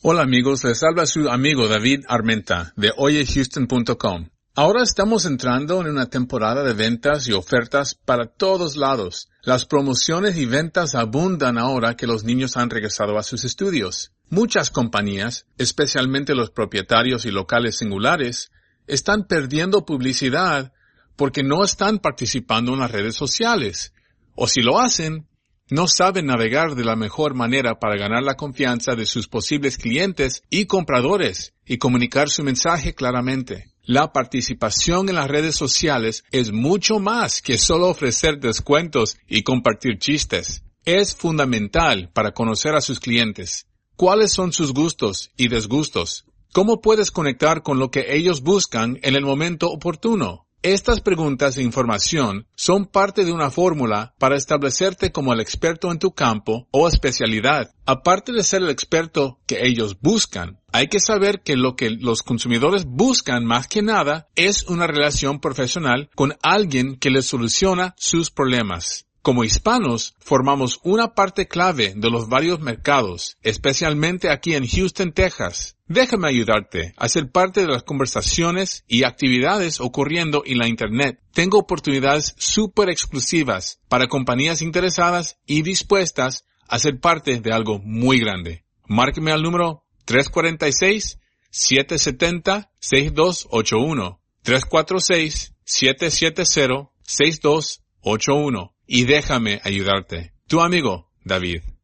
Hola amigos, les habla su amigo David Armenta de hoyhouston.com. Ahora estamos entrando en una temporada de ventas y ofertas para todos lados. Las promociones y ventas abundan ahora que los niños han regresado a sus estudios. Muchas compañías, especialmente los propietarios y locales singulares, están perdiendo publicidad porque no están participando en las redes sociales. O si lo hacen, no saben navegar de la mejor manera para ganar la confianza de sus posibles clientes y compradores y comunicar su mensaje claramente. La participación en las redes sociales es mucho más que solo ofrecer descuentos y compartir chistes. Es fundamental para conocer a sus clientes. ¿Cuáles son sus gustos y desgustos? ¿Cómo puedes conectar con lo que ellos buscan en el momento oportuno? Estas preguntas e información son parte de una fórmula para establecerte como el experto en tu campo o especialidad. Aparte de ser el experto que ellos buscan, hay que saber que lo que los consumidores buscan más que nada es una relación profesional con alguien que les soluciona sus problemas. Como hispanos, formamos una parte clave de los varios mercados, especialmente aquí en Houston, Texas. Déjame ayudarte a ser parte de las conversaciones y actividades ocurriendo en la Internet. Tengo oportunidades súper exclusivas para compañías interesadas y dispuestas a ser parte de algo muy grande. Márqueme al número 346-770-6281. 346-770-6281 y déjame ayudarte. Tu amigo, David.